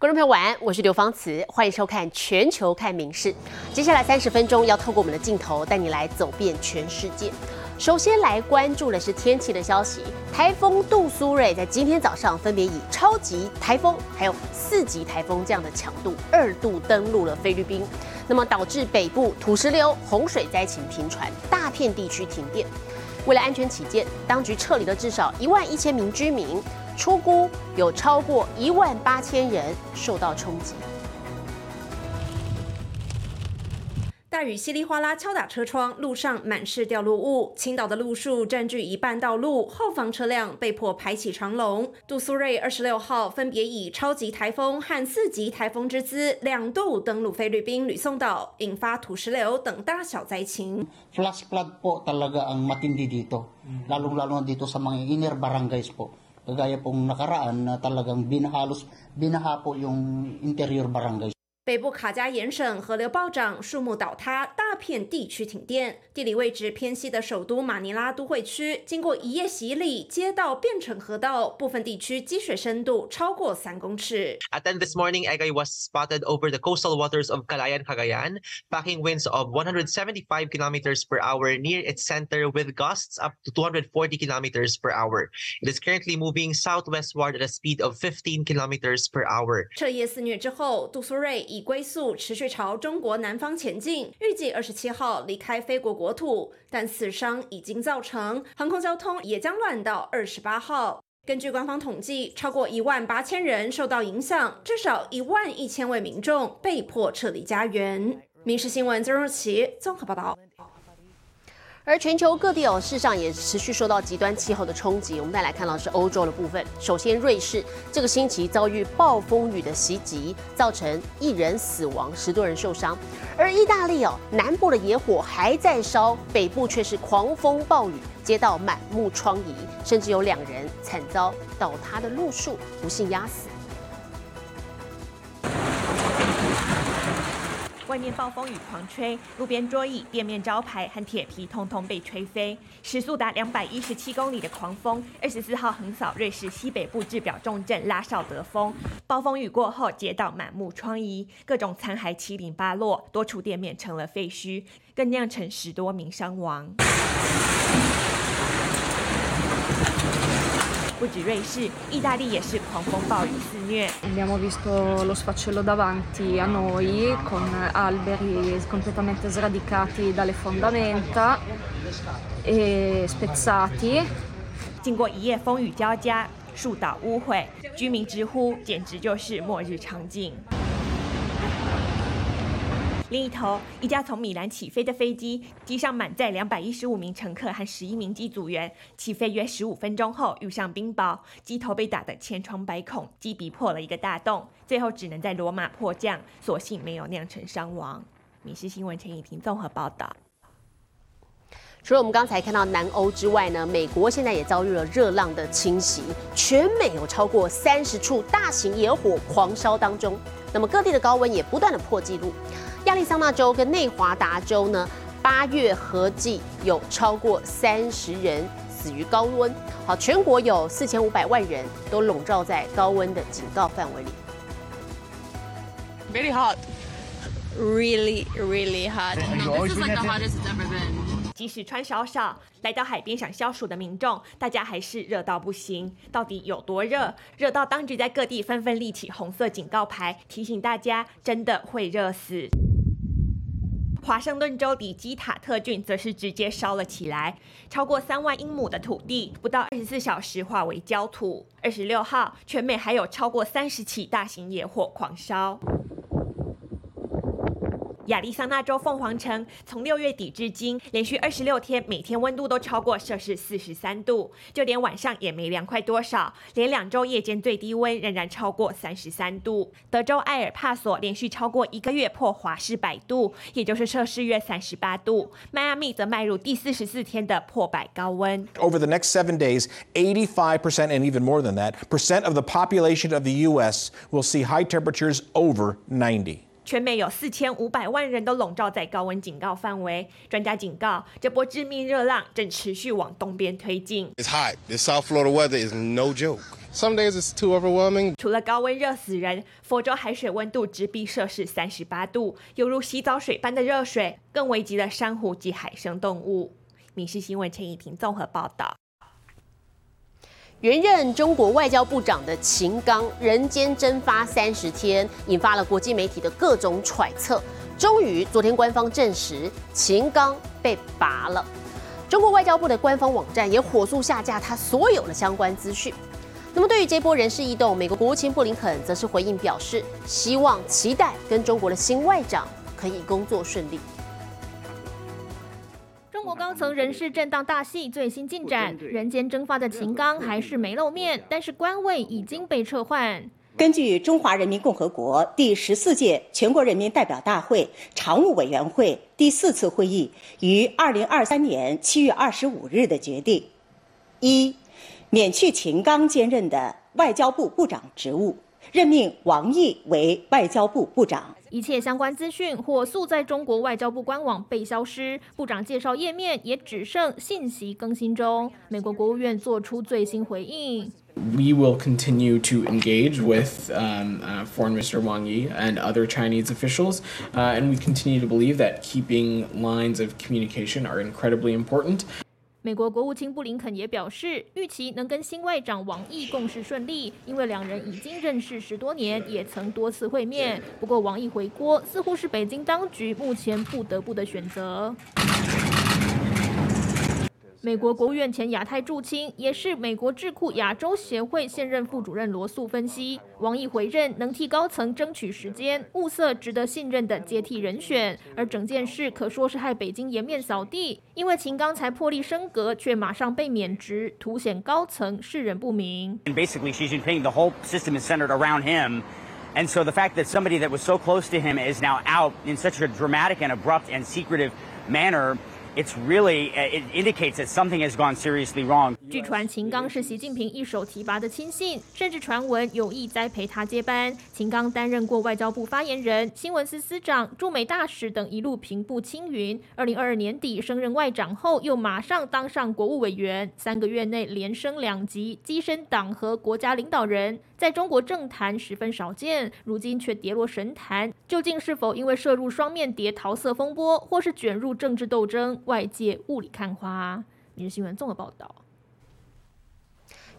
观众朋友晚安，我是刘芳慈，欢迎收看《全球看名事》。接下来三十分钟要透过我们的镜头带你来走遍全世界。首先来关注的是天气的消息，台风杜苏芮在今天早上分别以超级台风还有四级台风这样的强度二度登陆了菲律宾，那么导致北部土石流、洪水灾情频传，大片地区停电。为了安全起见，当局撤离了至少一万一千名居民。出估有超过一万八千人受到冲击。大雨稀里哗啦敲打车窗，路上满是掉落物。青岛的路树占据一半道路，后方车辆被迫排起长龙。杜苏芮二十六号分别以超级台风和四级台风之姿两度登陆菲律宾吕宋岛，引发土石流等大小灾情。Flash flood po talaga ang matindi dito, lalong-lalo dito sa mga inner barangays po. Kagaya pong nakaraan na talagang binahalos, binaha po yung interior barangay. 北部卡加延省河流暴涨，树木倒塌，大片地区停电。地理位置偏西的首都马尼拉都会区，经过一夜洗礼，街道变成河道，部分地区积水深度超过三公尺。At 10 this morning, Egay was spotted over the coastal waters of Calayan, Cagayan, packing winds of 175 kilometers per hour near its center with gusts up to 240 kilometers per hour. It is currently moving southwestward at a speed of 15 kilometers per hour. 彻夜肆虐之后，杜苏芮以龟速持续朝中国南方前进，预计二十七号离开菲国国土，但死伤已经造成航空交通也将乱到二十八号。根据官方统计，超过一万八千人受到影响，至少一万一千位民众被迫撤离家园。民事新闻曾若琪综合报道。而全球各地哦，事实上也持续受到极端气候的冲击。我们再来看到是欧洲的部分。首先，瑞士这个星期遭遇暴风雨的袭击，造成一人死亡，十多人受伤。而意大利哦，南部的野火还在烧，北部却是狂风暴雨，街道满目疮痍，甚至有两人惨遭倒塌的路树不幸压死。外面暴风雨狂吹，路边桌椅、店面招牌和铁皮通通被吹飞，时速达两百一十七公里的狂风，二十四号横扫瑞士西北部制表重镇拉绍德峰。暴风雨过后，街道满目疮痍，各种残骸七零八落，多处店面成了废墟，更酿成十多名伤亡。不止瑞士，意大利也是狂风暴雨肆虐。Abbiamo visto lo sfaccello davanti a noi con alberi completamente sradicati dalle fondamenta e spezzati。经过一夜风雨交加，树倒屋毁，居民直呼简直就是末日场景。另一头，一架从米兰起飞的飞机，机上满载两百一十五名乘客和十一名机组员。起飞约十五分钟后遇上冰雹，机头被打得千疮百孔，机鼻破了一个大洞，最后只能在罗马迫降，所幸没有酿成伤亡。米氏新闻陈以婷综合报道。除了我们刚才看到南欧之外呢，美国现在也遭遇了热浪的侵袭，全美有超过三十处大型野火狂烧当中，那么各地的高温也不断的破纪录。亚利桑那州跟内华达州呢，八月合计有超过三十人死于高温。好，全国有四千五百万人都笼罩在高温的警告范围里。Very hot, really, really hot. This is like the hottest it's ever been. 即使穿少少来到海边想消暑的民众，大家还是热到不行。到底有多热？热到当局在各地纷纷立起红色警告牌，提醒大家真的会热死。华盛顿州里基塔特郡则是直接烧了起来，超过三万英亩的土地，不到二十四小时化为焦土。二十六号，全美还有超过三十起大型野火狂烧。亚利桑那州凤凰城从六月底至今，连续二十六天，每天温度都超过摄氏四十三度，就连晚上也没凉快多少。连两周夜间最低温仍然超过三十三度。德州埃尔帕索连续超过一个月破华氏百度，也就是摄氏约三十八度。迈阿密则迈入第四十四天的破百高温。Over the next seven days, eighty-five percent and even more than that percent of the population of the U.S. will see high temperatures over ninety. 全美有四千五百万人都笼罩在高温警告范围。专家警告，这波致命热浪正持续往东边推进。It's hot. This South Florida weather is no joke. Some days it's too overwhelming. 除了高温热死人，佛州海水温度直逼摄氏三十八度，犹如洗澡水般的热水，更危及了珊瑚及海生动物。民事新闻陈以婷综合报道。原任中国外交部长的秦刚人间蒸发三十天，引发了国际媒体的各种揣测。终于，昨天官方证实秦刚被拔了。中国外交部的官方网站也火速下架他所有的相关资讯。那么，对于这波人事异动，美国国务卿布林肯则是回应表示，希望期待跟中国的新外长可以工作顺利。中国高层人事震荡大戏最新进展，人间蒸发的秦刚还是没露面，但是官位已经被撤换。根据中华人民共和国第十四届全国人民代表大会常务委员会第四次会议于二零二三年七月二十五日的决定：一、免去秦刚兼任的外交部部长职务，任命王毅为外交部部长。一切相关资讯火速在中国外交部官网被消失，部长介绍页面也只剩信息更新中。美国国务院做出最新回应。we will continue to engage with um, uh, Foreign Minister Wang Yi and other Chinese officials, uh, and we continue to believe that keeping lines of communication are incredibly important. 美国国务卿布林肯也表示，预期能跟新外长王毅共事顺利，因为两人已经认识十多年，也曾多次会面。不过，王毅回国似乎是北京当局目前不得不的选择。美国国务院前亚太驻青，也是美国智库亚洲协会现任副主任罗素分析，王毅回任能替高层争取时间，物色值得信任的接替人选。而整件事可说是害北京颜面扫地，因为秦刚才破例升格，却马上被免职，凸显高层世人不明。Basically, Xi Jinping, the whole system is centered around him. And so the fact that somebody that was so close to him is now out in such a dramatic and abrupt and secretive manner it's really it indicates that something has gone seriously wrong. 据传，秦刚是习近平一手提拔的亲信，甚至传闻有意栽培他接班。秦刚担任过外交部发言人、新闻司司长、驻美大使等，一路平步青云。二零二二年底升任外长后，又马上当上国务委员，三个月内连升两级，跻身党和国家领导人。在中国政坛十分少见，如今却跌落神坛。究竟是否因为涉入双面谍桃色风波，或是卷入政治斗争，外界雾里看花。《日新闻》综合报道。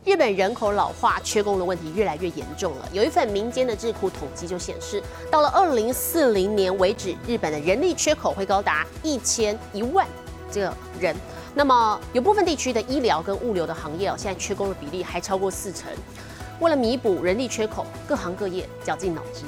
日本人口老化、缺工的问题越来越严重了。有一份民间的智库统计就显示，到了二零四零年为止，日本的人力缺口会高达一千一万这个人。那么，有部分地区的医疗跟物流的行业哦，现在缺工的比例还超过四成。为了弥补人力缺口，各行各业绞尽脑汁。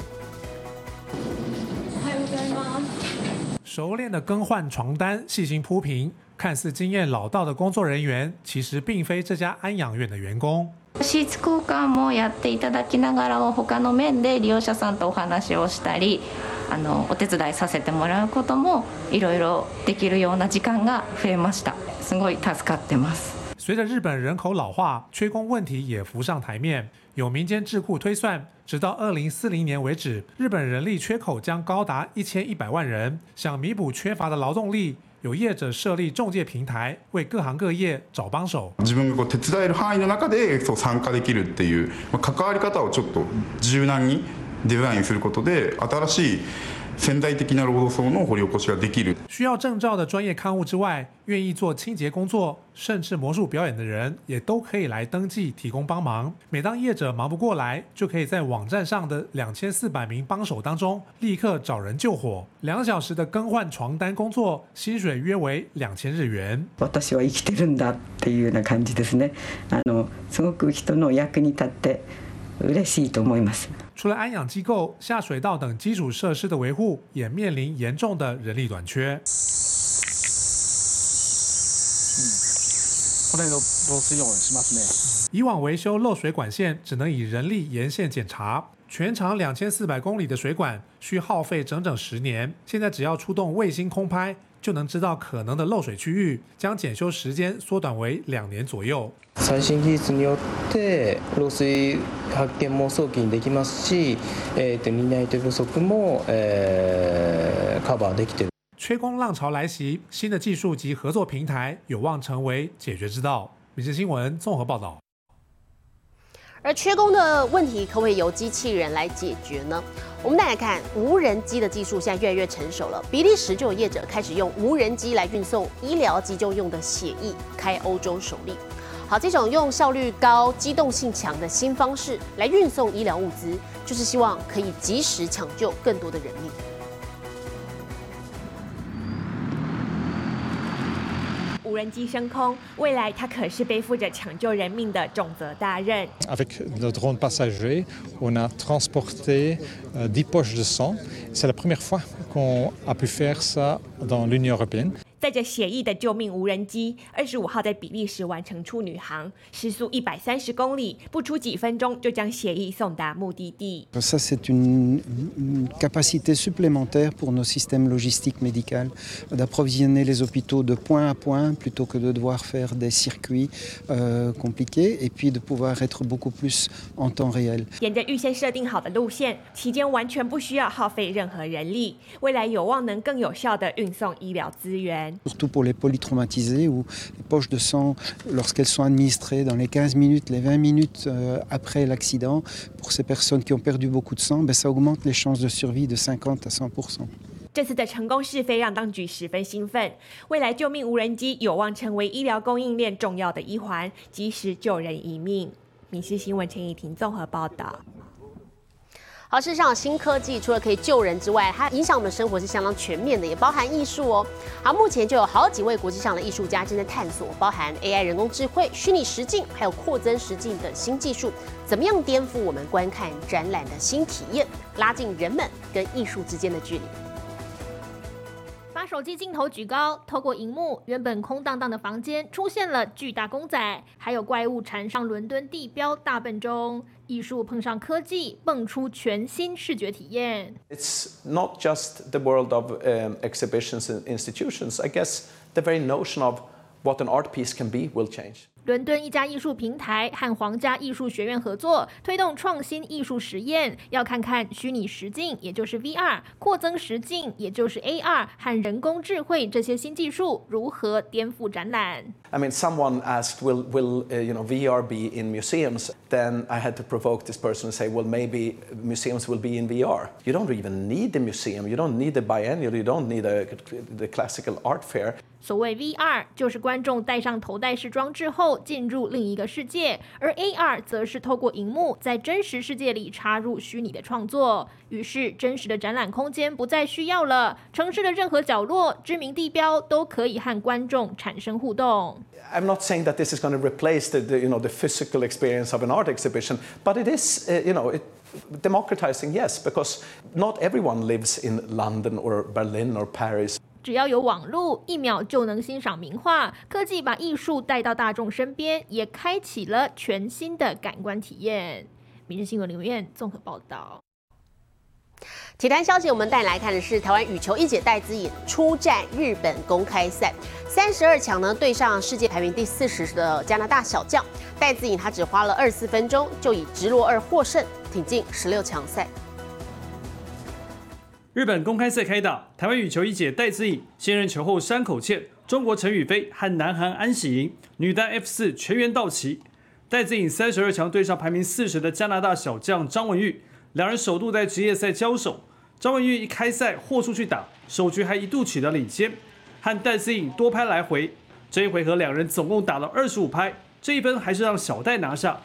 熟练的更换床单，细心铺平，看似经验老道的工作人员，其实并非这家安养院的员工。シーツ交換もやっていただきながらも他の面で利用者さんとお話をしたり、あのお手伝いさせてもらうこともいろいろできるような時間が増えました。すごい助かってます。 随着日本人口老化，缺工问题也浮上台面。有民间智库推算，直到二零四零年为止，日本人力缺口将高达一千一百万人。想弥补缺乏的劳动力，有业者设立中介平台，为各行各业找帮手。自分がこう手伝える範囲の中でそう参加できるっていう関わり方をちょっと柔軟に デザインすることで新しい潜在的な労働層の掘り起こしができる。需要证照的专业看护之外，愿意做清洁工作，甚至魔术表演的人，也都可以来登记提供帮忙。每当业者忙不过来，就可以在网站上的两千四百名帮手当中，立刻找人救火。两小时的更换床单工作，薪水约为两千日元。私は生きてるんだっていうような感じですね。あのすごく人の役に立って嬉しいと思います。 除了安养机构、下水道等基础设施的维护，也面临严重的人力短缺。以往维修漏水管线只能以人力沿线检查，全长两千四百公里的水管需耗费整整十年。现在只要出动卫星空拍，就能知道可能的漏水区域，将检修时间缩短为两年左右。最新技術によって漏水発見も早期にできますし、えっと担手不足もカバーできて。缺工浪潮来袭，新的技术及合作平台有望成为解决之道。民生新闻综合报道。而缺工的问题可不可以由机器人来解决呢？我们再来看无人机的技术，现在越来越成熟了。比利时就有业者开始用无人机来运送医疗急救用的血液，开欧洲首例。好，这种用效率高、机动性强的新方式来运送医疗物资，就是希望可以及时抢救更多的人命。无人机升空，未来它可是背负着抢救人命的重责大任。Avec le drone passager, on a transporté 10 poches de sang. C'est la première fois qu'on a pu faire ça dans l'Union européenne. 载着血液的救命无人机，二十五号在比利时完成处女航，时速一百三十公里，不出几分钟就将血液送达目的地。Ça c'est une, capacité supplémentaire pour nos systèmes logistiques médicaux d'approvisionner les hôpitaux de point à point plutôt que de devoir faire des circuits euh, compliqués et puis de pouvoir être beaucoup plus en temps réel. 沿着预先设定好的路线，期间完全不需要耗费任何人力，未来有望能更有效地运送医疗资源。Surtout pour les polytraumatisés où les poches de sang, lorsqu'elles sont administrées dans les 15 minutes, les 20 minutes euh, après l'accident, pour ces personnes qui ont perdu beaucoup de sang, ben, ça augmente les chances de survie de 50 à 100 这次的成功试飞让当局十分兴奋，未来救命无人机有望成为医疗供应链重要的一环，及时救人一命。《民事新闻》陈以婷综合报道。 好，事实上，新科技除了可以救人之外，它影响我们生活是相当全面的，也包含艺术哦。好，目前就有好几位国际上的艺术家正在探索，包含 AI 人工智慧、虚拟实境，还有扩增实境等新技术，怎么样颠覆我们观看展览的新体验，拉近人们跟艺术之间的距离。把手机镜头举高，透过荧幕，原本空荡荡的房间出现了巨大公仔，还有怪物缠上伦敦地标大笨钟。艺术碰上科技，蹦出全新视觉体验。 It's not just the world of um, exhibitions and institutions. I guess the very notion of what an art piece can be will change. 伦敦一家艺术平台和皇家艺术学院合作，推动创新艺术实验，要看看虚拟实境，也就是 VR，扩增实境，也就是 AR，和人工智慧这些新技术如何颠覆展览。 I mean, someone asked, "Will will uh, you know VR be in museums?" Then I had to provoke this person and say, "Well, maybe museums will be in VR. You don't even need the museum. You don't need the biennial. You don't need a, the classical art fair." 所谓 VR，就是观众戴上头戴式装置后 进入另一个世界，而 AR 则是透过荧幕在真实世界里插入虚拟的创作。于是，真实的展览空间不再需要了，城市的任何角落、知名地标都可以和观众产生互动。 I'm not saying that this is going to replace the, the you know the physical experience of an art exhibition, but it is uh, you know it, democratizing, yes, because not everyone lives in London or Berlin or Paris. 只要有网络，一秒就能欣赏名画。科技把艺术带到大众身边，也开启了全新的感官体验。明日新闻林院综合报道。体坛消息，我们带来看的是台湾羽球一姐戴资颖出战日本公开赛，三十二强呢对上世界排名第四十的加拿大小将戴资颖，她只花了二十四分钟就以直落二获胜，挺进十六强赛。日本公开赛开打，台湾羽球一姐戴资颖现任球后山口茜、中国陈雨菲和南韩安喜莹，女单 F 四全员到齐。戴资颖三十二强对上排名四十的加拿大小将张文玉，两人首度在职业赛交手。张文玉一开赛豁出去打，首局还一度取得领先，和戴资颖多拍来回。这一回合两人总共打了二十五拍，这一分还是让小戴拿下。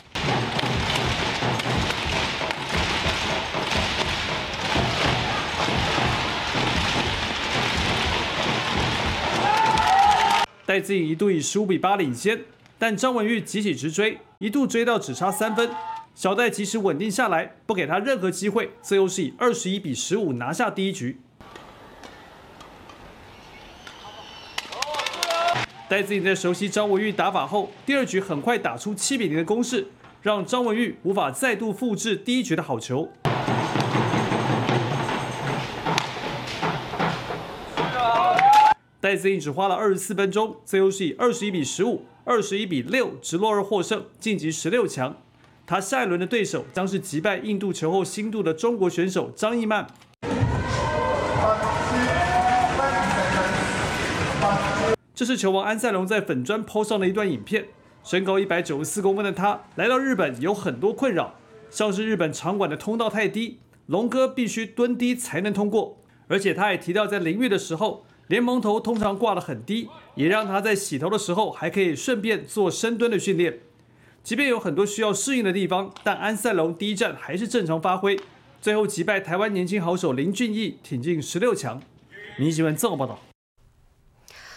戴资颖一度以十五比八领先，但张文玉急起直追，一度追到只差三分。小戴及时稳定下来，不给他任何机会，最后是以二十一比十五拿下第一局。戴资颖在熟悉张文玉打法后，第二局很快打出七比零的攻势，让张文玉无法再度复制第一局的好球。戴资颖只花了二十四分钟，最后是以二十一比十五、二十一比六直落二获胜，晋级十六强。他下一轮的对手将是击败印度球后新度的中国选手张艺曼。这是球王安塞龙在粉砖 PO 上的一段影片，身高一百九十四公分的他来到日本有很多困扰，像是日本场馆的通道太低，龙哥必须蹲低才能通过。而且他也提到，在淋浴的时候，莲蓬头通常挂得很低，也让他在洗头的时候还可以顺便做深蹲的训练。即便有很多需要适应的地方，但安塞龙第一站还是正常发挥，最后击败台湾年轻好手林俊逸，挺进十六强。民新闻综合报道。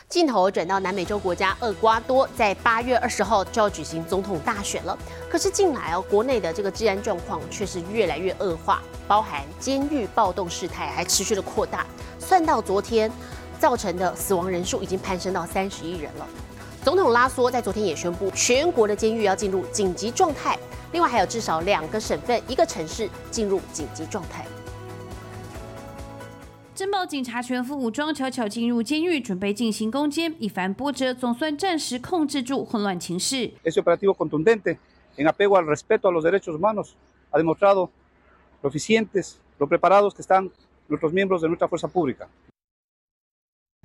镜头转到南美洲国家厄瓜多，在八月二十号就要举行总统大选了。可是近来哦，国内的这个治安状况却是越来越恶化，包含监狱暴动事态还持续的扩大。算到昨天，造成的死亡人数已经攀升到三十一人了。总统拉索在昨天也宣布，全国的监狱要进入紧急状态。另外还有至少两个省份、一个城市进入紧急状态。侦报警察全副武装，悄悄进入监狱，准备进行攻坚。一番波折，总算暂时控制住混乱情势。Ese operativo contundente en apego al respeto a los derechos humanos ha demostrado lo eficientes, lo preparados que están nuestros miembros de nuestra fuerza pública.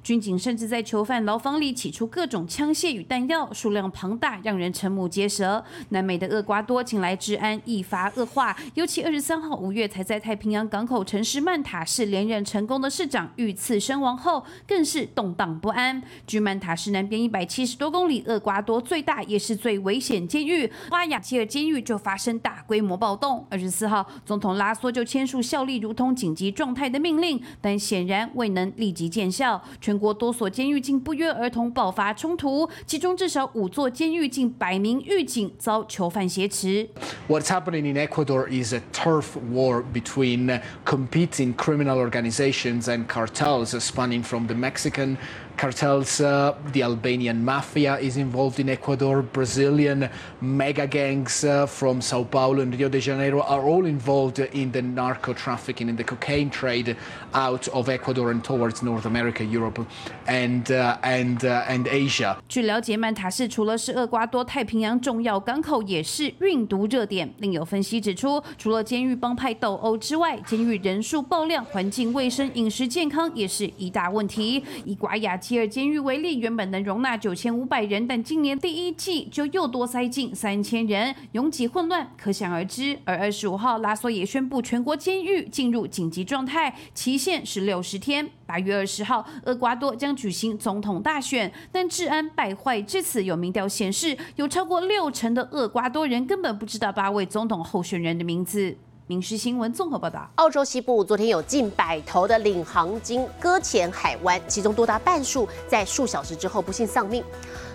军警甚至在囚犯牢房里起出各种枪械与弹药，数量庞大，让人瞠目结舌。南美的厄瓜多近来治安一发恶化，尤其二十三号五月才在太平洋港口城市曼塔市连任成功的市长遇刺身亡后，更是动荡不安。距曼塔市南边一百七十多公里，厄瓜多最大也是最危险监狱瓜亚基尔监狱就发生大规模暴动。二十四号，总统拉索就签署效力如同紧急状态的命令，但显然未能立即见效。全国多所监狱竟不约而同爆发冲突，其中至少五座监狱近百名狱警遭囚犯挟持。What's happening in Ecuador is a turf war between competing criminal organizations and cartels spanning from the Mexican cartels, uh, the Albanian mafia is involved in Ecuador, Brazilian mega gangs uh, from Sao Paulo and Rio de Janeiro are all involved in the narco trafficking and the cocaine trade out of Ecuador and towards North America, Europe, and uh, and uh, and Asia. 据了解，曼塔市除了是厄瓜多太平洋重要港口，也是运毒热点。另有分析指出，除了监狱帮派斗殴之外，监狱人数爆量、环境卫生、饮食健康也是一大问题。以瓜亚基尔监狱为例，原本能容纳九千五百人，但今年第一季就又多塞进三千人，拥挤混乱，可想而知。而二十五号，拉索也宣布全国监狱进入紧急状态，期限是六十天。八月二十号，厄瓜多将举行总统大选，但治安败坏至此，有民调显示，有超过六成的厄瓜多人根本不知道八位总统候选人的名字。民事新闻综合报道。澳洲西部昨天有近百头的领航鲸搁浅海湾，其中多达半数在数小时之后不幸丧命。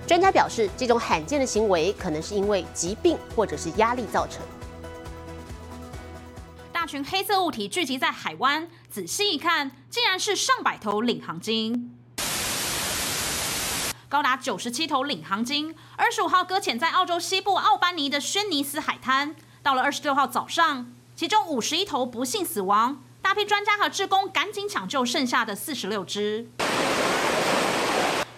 专家表示，这种罕见的行为可能是因为疾病或者是压力造成。大群黑色物体聚集在海湾，仔细一看，竟然是上百头领航鲸。高达九十七头领航鲸，二十五号搁浅在澳洲西部奥班尼的轩尼斯海滩。到了二十六号早上，其中五十一头不幸死亡，大批专家和志工赶紧抢救剩下的四十六只，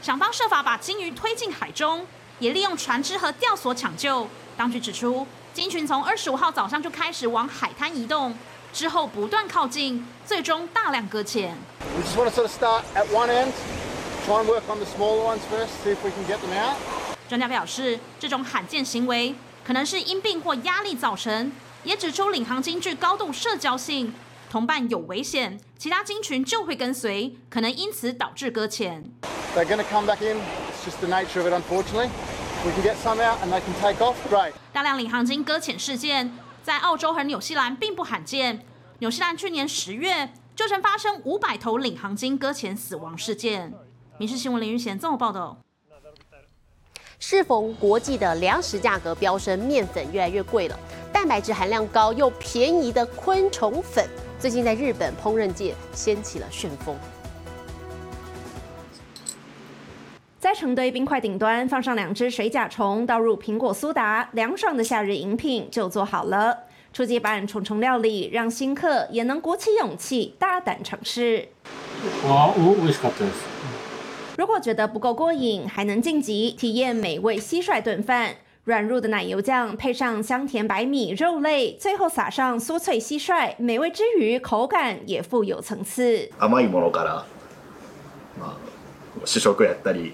想方设法把鲸鱼推进海中，也利用船只和吊索抢救。当局指出，鲸群从二十五号早上就开始往海滩移动，之后不断靠近，最终大量搁浅。We just want to sort of start at one end, try and work on the smaller ones first, see if we can get them out. 专家表示，这种罕见行为可能是因病或压力造成，也指出领航鲸具高度社交性，同伴有危险，其他鲸群就会跟随，可能因此导致搁浅。They're going to come back in. It's just the nature of it, unfortunately. We can get some out and they can take off. Great. 大量领航鲸搁浅事件在澳洲和纽西兰并不罕见。纽西兰去年十月就曾发生五百头领航鲸搁浅死亡事件。民事新闻林玉贤综合报道。适逢国际的粮食价格飙升，面粉越来越贵了。蛋白质含量高又便宜的昆虫粉，最近在日本烹饪界掀起了旋风。在成堆冰块顶端放上两只水甲虫，倒入苹果苏打，凉爽的夏日饮品就做好了。初级版虫虫料理，让新客也能鼓起勇气大胆尝试。あ、お、美味しかったです。 如果觉得不够过瘾，还能晋级体验美味蟋蟀炖饭。软入的奶油酱配上香甜白米、肉类，最后撒上酥脆蟋蟀，美味之余口感也富有层次。甘いものから、まあ、主食やったり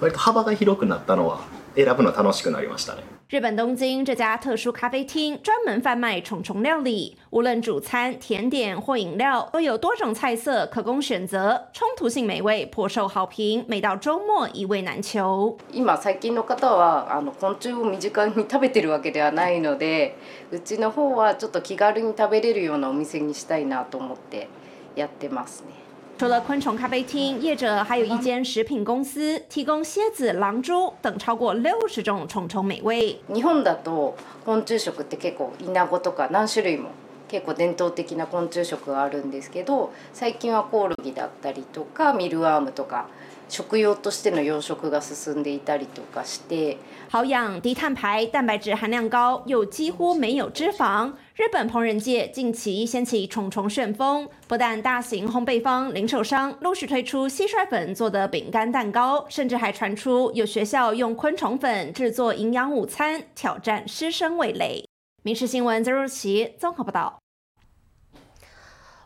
割と幅が広くなったのは 選ぶの楽しくなりましたね。 日本东京这家特殊咖啡厅专门贩卖虫虫料理，无论主餐、甜点或饮料，都有多种菜色可供选择，冲突性美味，颇受好评。每到周末一味难求。今最近の方はあの昆虫を身近に食べてるわけではないので、うちの方はちょっと気軽に食べれるようなお店にしたいなと思ってやってますね。 除了昆虫咖啡厅，业者还有一间食品公司，提供蝎子、狼蛛等超过六十种虫虫美味。日本だと昆虫食って結構イナゴとか何種類も結構伝統的な昆虫食があるんですけど、最近はコオロギだったりとかミルワームとか。 食用としての養殖が進んでいたりとかして好养低碳排蛋白质含量高又几乎没有脂肪日本烹饪界近期掀起虫虫旋风不但大型烘焙坊零售商陆续推出蟋蟀粉做的饼干蛋糕甚至还传出有学校用昆虫粉制作营养午餐挑战师生味蕾民事新闻曾若琪综合报道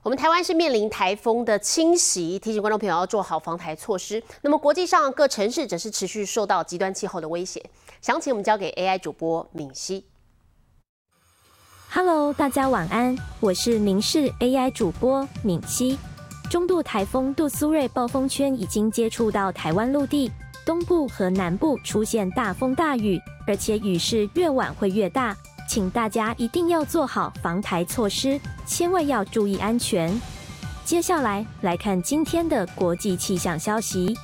我们台湾是面临台风的侵袭，提醒观众朋友要做好防台措施。那么国际上各城市则是持续受到极端气候的威胁。详情我们交给 AI 主播敏熙。Hello，大家晚安，我是明视 AI 主播敏熙。中度台风杜苏芮暴风圈已经接触到台湾陆地，东部和南部出现大风大雨，而且雨势越晚会越大。请大家一定要做好防台措施，千万要注意安全。接下来来看今天的国际气象消息：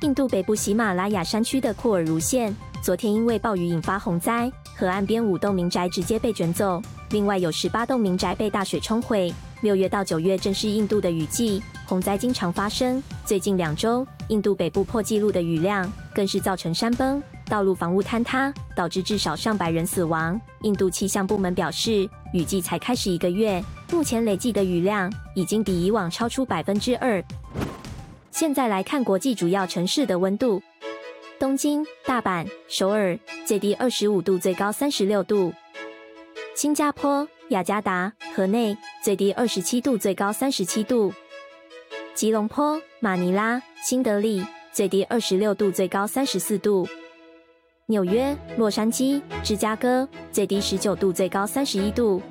印度北部喜马拉雅山区的库尔如县，昨天因为暴雨引发洪灾，河岸边五栋民宅直接被卷走，另外有十八栋民宅被大水冲毁。六月到九月正是印度的雨季，洪灾经常发生。最近两周，印度北部破纪录的雨量，更是造成山崩。道路房屋坍塌，导致至少上百人死亡。印度气象部门表示，雨季才开始一个月，目前累计的雨量已经比以往超出百分之二。现在来看国际主要城市的温度：东京、大阪、首尔，最低二十五度，最高三十六度；新加坡、雅加达、河内，最低二十七度，最高三十七度；吉隆坡、马尼拉、新德里，最低二十六度，最高三十四度。纽约、洛杉矶、芝加哥，最低十九度，最高三十一度；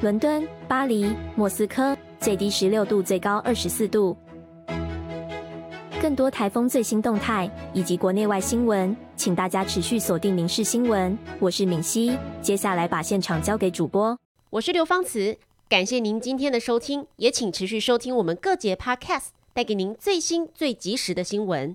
伦敦、巴黎、莫斯科，最低十六度，最高二十四度。更多台风最新动态以及国内外新闻，请大家持续锁定《民事新闻》。我是敏熙，接下来把现场交给主播，我是刘芳慈。感谢您今天的收听，也请持续收听我们各节 Podcast，带给您最新最及时的新闻。